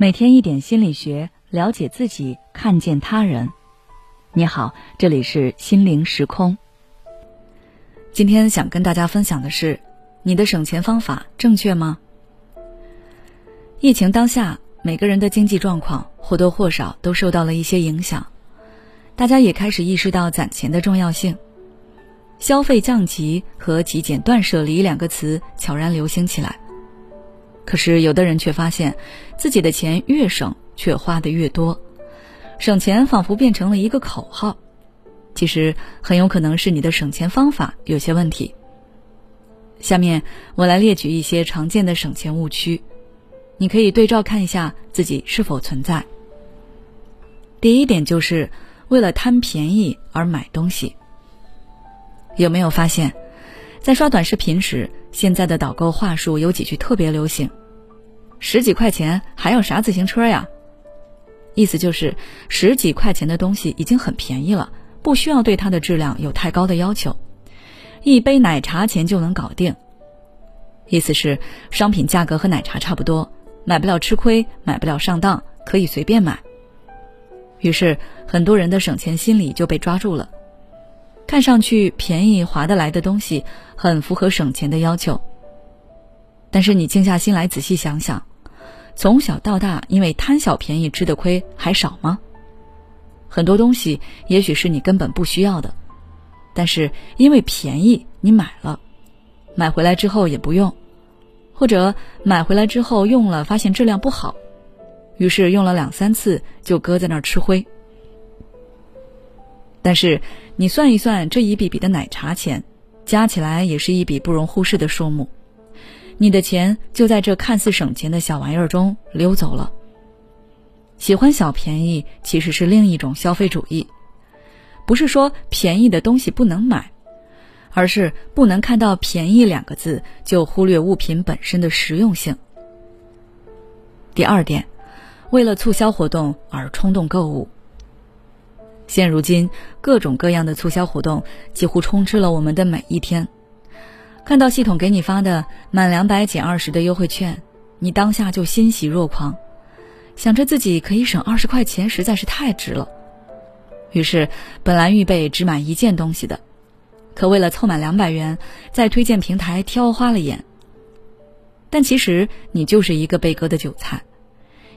每天一点心理学，了解自己，看见他人。你好，这里是心灵时空。今天想跟大家分享的是，你的省钱方法正确吗？疫情当下，每个人的经济状况或多或少都受到了一些影响，大家也开始意识到攒钱的重要性。消费降级和极简断舍离两个词悄然流行起来。可是有的人却发现，自己的钱越省却花的越多，省钱仿佛变成了一个口号。其实很有可能是你的省钱方法有些问题。下面我来列举一些常见的省钱误区，你可以对照看一下自己是否存在。第一点就是为了贪便宜而买东西。有没有发现，在刷短视频时，现在的导购话术有几句特别流行：“十几块钱还要啥自行车呀？”意思就是十几块钱的东西已经很便宜了，不需要对它的质量有太高的要求，一杯奶茶钱就能搞定。意思是商品价格和奶茶差不多，买不了吃亏，买不了上当，可以随便买。于是很多人的省钱心理就被抓住了。看上去便宜划得来的东西，很符合省钱的要求。但是你静下心来仔细想想，从小到大，因为贪小便宜吃的亏还少吗？很多东西也许是你根本不需要的，但是因为便宜你买了，买回来之后也不用，或者买回来之后用了发现质量不好，于是用了两三次就搁在那儿吃灰。但是，你算一算这一笔笔的奶茶钱，加起来也是一笔不容忽视的数目。你的钱就在这看似省钱的小玩意儿中溜走了。喜欢小便宜其实是另一种消费主义，不是说便宜的东西不能买，而是不能看到“便宜”两个字就忽略物品本身的实用性。第二点，为了促销活动而冲动购物。现如今，各种各样的促销活动几乎充斥了我们的每一天。看到系统给你发的满两百减二十的优惠券，你当下就欣喜若狂，想着自己可以省二十块钱，实在是太值了。于是，本来预备只买一件东西的，可为了凑满两百元，在推荐平台挑花了眼。但其实你就是一个被割的韭菜。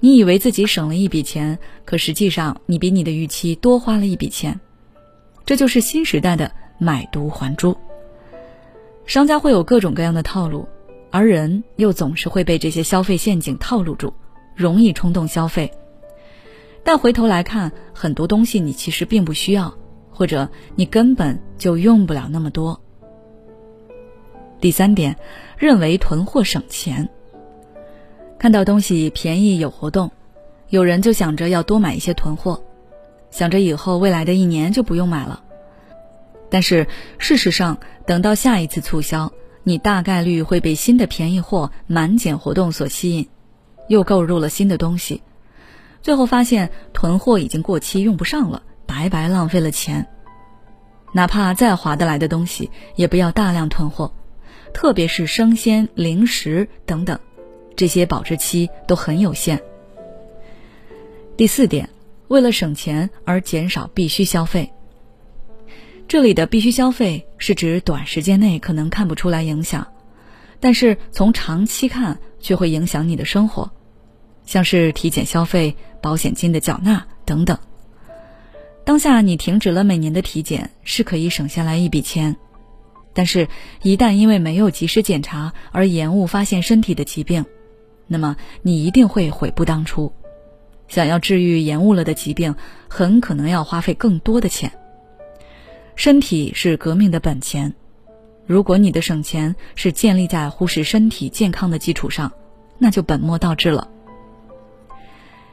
你以为自己省了一笔钱，可实际上你比你的预期多花了一笔钱，这就是新时代的买椟还珠。商家会有各种各样的套路，而人又总是会被这些消费陷阱套路住，容易冲动消费。但回头来看，很多东西你其实并不需要，或者你根本就用不了那么多。第三点，认为囤货省钱。看到东西便宜有活动，有人就想着要多买一些囤货，想着以后未来的一年就不用买了。但是事实上，等到下一次促销，你大概率会被新的便宜货、满减活动所吸引，又购入了新的东西，最后发现囤货已经过期用不上了，白白浪费了钱。哪怕再划得来的东西，也不要大量囤货，特别是生鲜、零食等等。这些保质期都很有限。第四点，为了省钱而减少必须消费。这里的必须消费是指短时间内可能看不出来影响，但是从长期看却会影响你的生活，像是体检消费、保险金的缴纳等等。当下你停止了每年的体检，是可以省下来一笔钱，但是，一旦因为没有及时检查而延误发现身体的疾病。那么你一定会悔不当初，想要治愈延误了的疾病，很可能要花费更多的钱。身体是革命的本钱，如果你的省钱是建立在忽视身体健康的基础上，那就本末倒置了。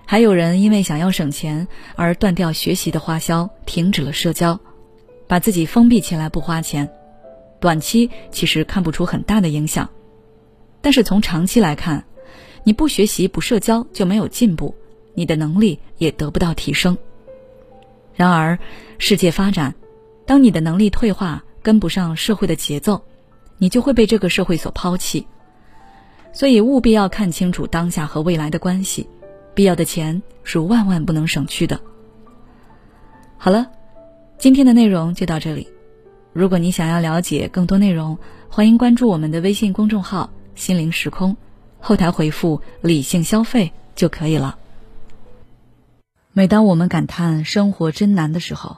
还有人因为想要省钱而断掉学习的花销，停止了社交，把自己封闭起来不花钱，短期其实看不出很大的影响，但是从长期来看。你不学习不社交就没有进步，你的能力也得不到提升。然而，世界发展，当你的能力退化，跟不上社会的节奏，你就会被这个社会所抛弃。所以，务必要看清楚当下和未来的关系，必要的钱是万万不能省去的。好了，今天的内容就到这里。如果你想要了解更多内容，欢迎关注我们的微信公众号“心灵时空”，后台回复“理性消费”就可以了。每当我们感叹生活真难的时候，